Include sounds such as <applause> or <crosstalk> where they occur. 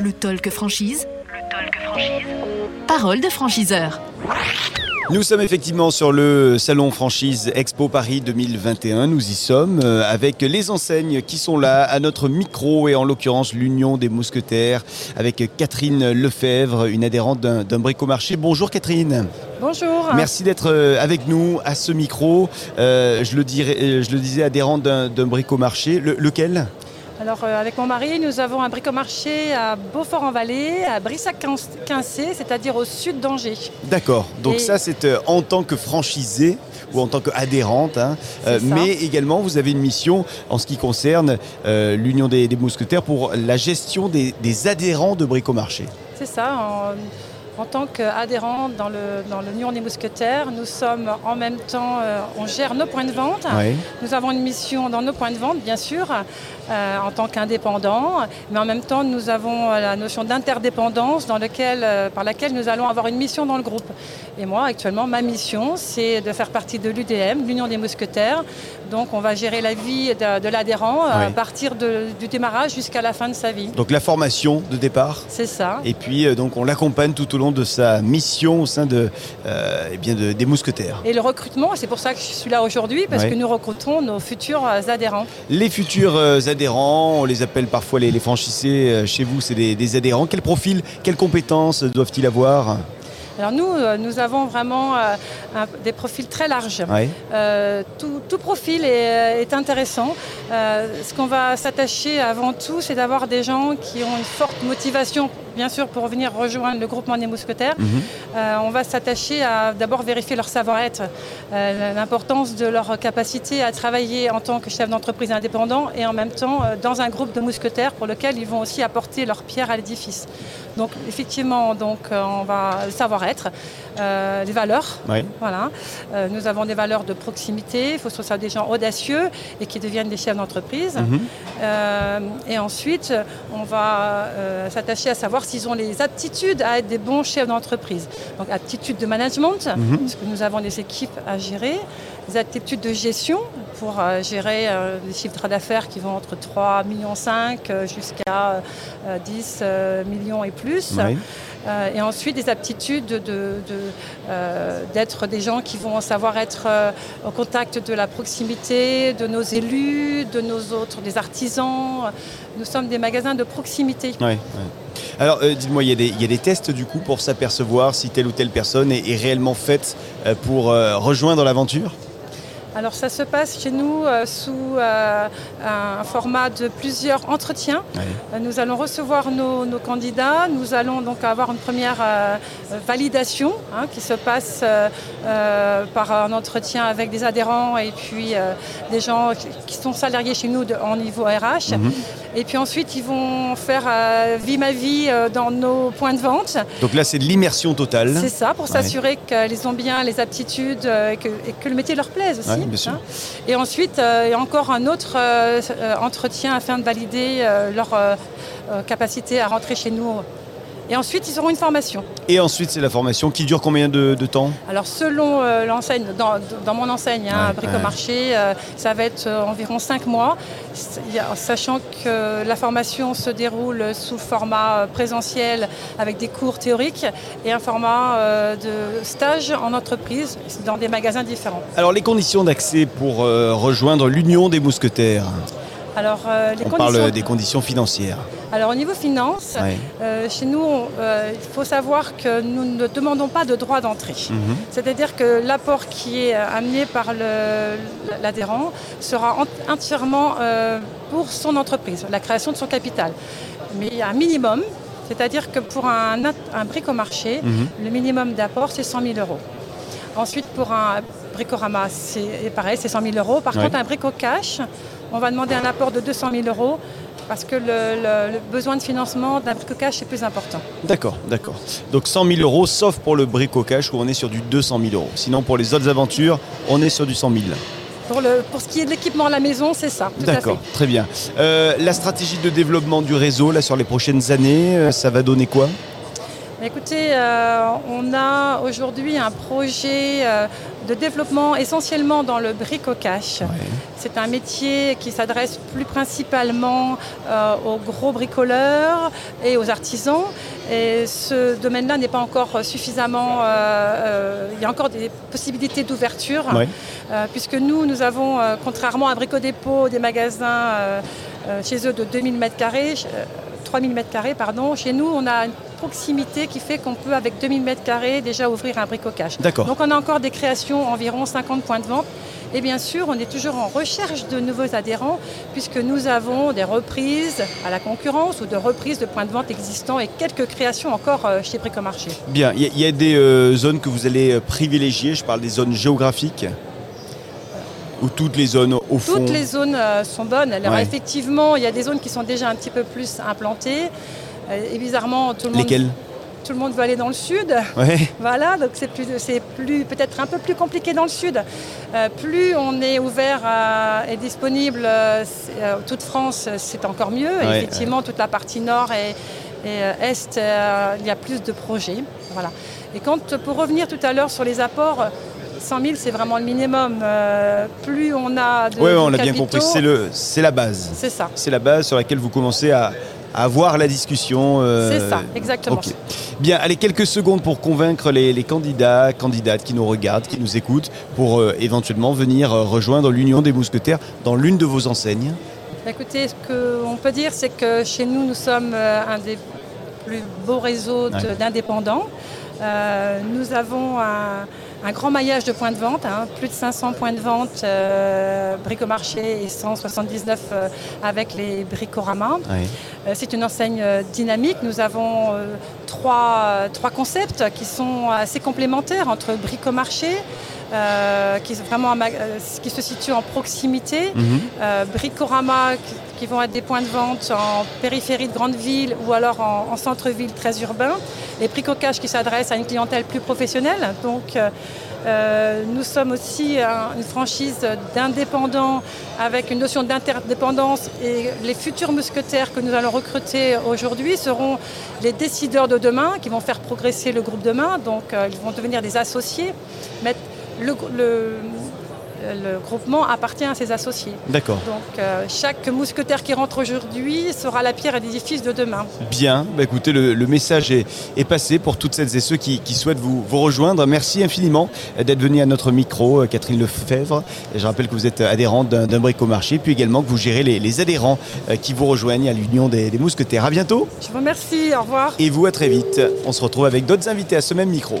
Le talk franchise. Le talk franchise. Parole de franchiseur. Nous sommes effectivement sur le salon franchise Expo Paris 2021. Nous y sommes euh, avec les enseignes qui sont là à notre micro et en l'occurrence l'Union des Mousquetaires avec Catherine Lefebvre, une adhérente d'un d'un bricomarché. Bonjour Catherine. Bonjour. Merci d'être euh, avec nous à ce micro. Euh, je, le dirais, je le disais, adhérente d'un d'un bricomarché. Le- lequel? Alors euh, avec mon mari, nous avons un bricomarché à Beaufort-en-Vallée, à Brissac-Quincé, c'est-à-dire au sud d'Angers. D'accord. Donc Et- ça, c'est euh, en tant que franchisée ou en tant qu'adhérente. hein. Euh, mais également, vous avez une mission en ce qui concerne l'Union des, des Mousquetaires pour la gestion des, des adhérents de Bricomarché. C'est ça. En, en tant qu'adhérent dans le dans l'Union des Mousquetaires, nous sommes en même temps, euh, on gère nos points de vente. Nous avons une mission dans nos points de vente, bien sûr, euh, en tant qu'indépendants, mais en même temps, nous avons euh, la notion d'interdépendance dans lequel, euh, par laquelle nous allons avoir une mission dans le groupe. Et moi, actuellement, ma mission, c'est de faire partie de l'UDM, l'Union des Mousquetaires. Donc, on va gérer la vie de, de l'adhérent à partir de- du démarrage jusqu'à la fin de sa vie. Donc la formation de départ. C'est ça. Et puis, euh, donc, on l'accompagne tout au long de sa mission au sein de, euh, eh bien de- des Mousquetaires. Et le recrutement, c'est pour ça que je suis là aujourd'hui, parce Ouais. que nous recrutons nos futurs euh, adhérents. Les futurs euh, adhérents, on les appelle parfois les, les franchisés. euh, Chez vous, c'est des, des adhérents. Quel profil, quelles compétences doivent-ils avoir? Alors nous, nous avons vraiment euh, un- des profils très larges. Euh, tout, tout profil est, est intéressant. Euh, ce qu'on va s'attacher avant tout, c'est d'avoir des gens qui ont une forte motivation, bien sûr, pour venir rejoindre le groupement des mousquetaires. Mhm. Euh, on va s'attacher à d'abord vérifier leur savoir-être, euh, l'importance de leur capacité à travailler en tant que chef d'entreprise indépendant et en même temps dans un groupe de mousquetaires pour lequel ils vont aussi apporter leur pierre à l'édifice. Donc effectivement, donc, on va le savoir-être, les valeurs, voilà. Nous avons des valeurs de proximité. Il faut que ce soit des gens audacieux et qui deviennent des chefs d'entreprise. Mhm. Euh, et ensuite, on va euh, s'attacher à savoir s'ils ont les aptitudes à être des bons chefs d'entreprise. Donc, aptitudes de management, Mhm. parce que nous avons des équipes à gérer. Des aptitudes de gestion pour euh, gérer des chiffres d'affaires qui vont entre 3,5 millions jusqu'à euh, 10 euh, millions et plus. Euh, et ensuite des aptitudes de- de- de, euh, d'être des gens qui vont savoir être euh, au contact de la proximité, de nos élus, de nos autres, des artisans. Nous sommes des magasins de proximité. Ouais, ouais. Alors, dites-moi, il y, y a des tests du coup pour s'apercevoir si telle ou telle personne est, réellement faite pour rejoindre l'aventure? Alors ça se passe chez nous euh, sous euh, un format de plusieurs entretiens. Euh, Nous allons recevoir nos, nos candidats. Nous allons donc avoir une première euh, validation hein, qui se passe par un entretien avec des adhérents et puis des gens qui- sont salariés chez nous de- en niveau RH. Mhm. Et puis ensuite, ils vont faire vie ma vie dans nos points de vente. Donc là, c'est de l'immersion totale. C'est ça, pour s'assurer qu'ils ont bien les aptitudes et que, et que le métier leur plaise aussi. Ouais, bien sûr. Et ensuite, il y a encore un autre euh, euh, entretien afin de valider euh, leur capacité à rentrer chez nous. Et ensuite, ils auront une formation. Et ensuite, c'est la formation qui dure combien de, de temps Alors, selon euh, l'enseigne, dans, dans mon enseigne, hein, Ouais, bricomarché, euh, ça va être euh, environ 5 mois, sachant que la formation se déroule sous format présentiel avec des cours théoriques et un format de stage en entreprise dans des magasins différents. Alors, les conditions d'accès pour rejoindre l'Union des Mousquetaires Alors, euh, les On conditions... parle des conditions financières. Alors, au niveau finance, Ouais. euh, chez nous, euh, il faut savoir que nous ne demandons pas de droit d'entrée. Mhm. C'est-à-dire que l'apport qui est euh, amené par l'adhérent sera en- entièrement euh, pour son entreprise, la création de son capital. Mais il y a un minimum, c'est-à-dire que pour un, un bricomarché, Mhm. le minimum d'apport, c'est 100 000 euros. Ensuite, pour un bricorama, c'est pareil, c'est 100 000 euros. Par Ouais. contre, un brico cash, on va demander un apport de 200 000 euros parce que le, le- le besoin de financement d'un brico cash est plus important. D'accord, d'accord. Donc 100 000 euros, sauf pour le brico-cash où on est sur du 200 000 euros. Sinon, pour les autres aventures, on est sur du 100 000. Pour, le, pour ce qui est de l'équipement à la maison, c'est ça. D'accord, très bien. Euh, la stratégie de développement du réseau, là, sur les prochaines années, euh, ça va donner quoi? Écoutez, euh, on a aujourd'hui un projet euh, de développement essentiellement dans le brico-cash. C'est un métier qui s'adresse plus principalement euh, aux gros bricoleurs et aux artisans. Et ce domaine-là n'est pas encore suffisamment... Euh, euh, il y a encore des possibilités d'ouverture, puisque nous, nous avons, contrairement à Brico Dépôt, des magasins chez eux de 2000 m2, 3000 m2, pardon. Chez nous, on a une proximité qui fait qu'on peut, avec 2000 m2, déjà ouvrir un brico-cash. D'accord. Donc on a encore des créations, environ 50 points de vente. Et bien sûr, on est toujours en recherche de nouveaux adhérents, puisque nous avons des reprises à la concurrence ou de reprises de points de vente existants et quelques créations encore euh, chez Bricomarché. Bien, il y, a des euh, zones que vous allez euh, privilégier, je parle des zones géographiques ou toutes les zones au fond Toutes les zones sont bonnes. Alors effectivement, il y a des zones qui sont déjà un petit peu plus implantées. et bizarrement, tout le monde... Lesquelles tout le monde veut aller dans le sud. <laughs> Voilà, donc c'est plus, c'est plus, peut-être un peu plus compliqué dans le sud. Euh, plus on est ouvert et disponible, euh, euh, toute France, c'est encore mieux. effectivement, toute la partie nord et, est, il y a plus de projets. Voilà. Et quand, pour revenir tout à l'heure sur les apports, 100 000, c'est vraiment le minimum. plus on a de. Oui, on a bien compris. C'est, la base. C'est ça. C'est la base sur laquelle vous commencez à, avoir la discussion. c'est ça, exactement. Bien, allez, quelques secondes pour convaincre les, candidats, candidates qui nous regardent, qui nous écoutent, pour euh, éventuellement venir euh, rejoindre l'Union des mousquetaires dans l'une de vos enseignes. Écoutez, ce qu'on peut dire, c'est que chez nous, nous sommes euh, un des plus beaux réseaux d'indépendants. nous avons un un grand maillage de points de vente, hein. plus de 500 points de vente euh, bricomarché et 179 euh, avec les bricoramas. Euh, c'est une enseigne euh, dynamique. Nous avons trois, trois concepts qui sont assez complémentaires entre bricomarché, euh, qui, vraiment, euh, qui se situe en proximité. Mhm. Euh, bricorama, qui, vont être des points de vente en périphérie de grandes villes ou alors en, centre-ville très urbain. Et Bricocage qui s'adresse à une clientèle plus professionnelle. Donc, nous sommes aussi une franchise d'indépendants avec une notion d'interdépendance et les futurs mousquetaires que nous allons recruter aujourd'hui seront les décideurs de demain qui vont faire progresser le groupe demain. Donc ils vont devenir des associés, le, le, groupement appartient à ses associés. D'accord. Donc euh, chaque mousquetaire qui rentre aujourd'hui sera la pierre à l'édifice de demain. Bien, bah, écoutez, le, message est, passé pour toutes celles et ceux qui, souhaitent vous, rejoindre. Merci infiniment d'être venu à notre micro, euh, Catherine Lefebvre. Et je rappelle que vous êtes adhérente d'un brico-marché, puis également que vous gérez les, adhérents euh, qui vous rejoignent à l'Union des, des mousquetaires. À bientôt. Je vous remercie, au revoir. Et vous, à très vite. On se retrouve avec d'autres invités à ce même micro.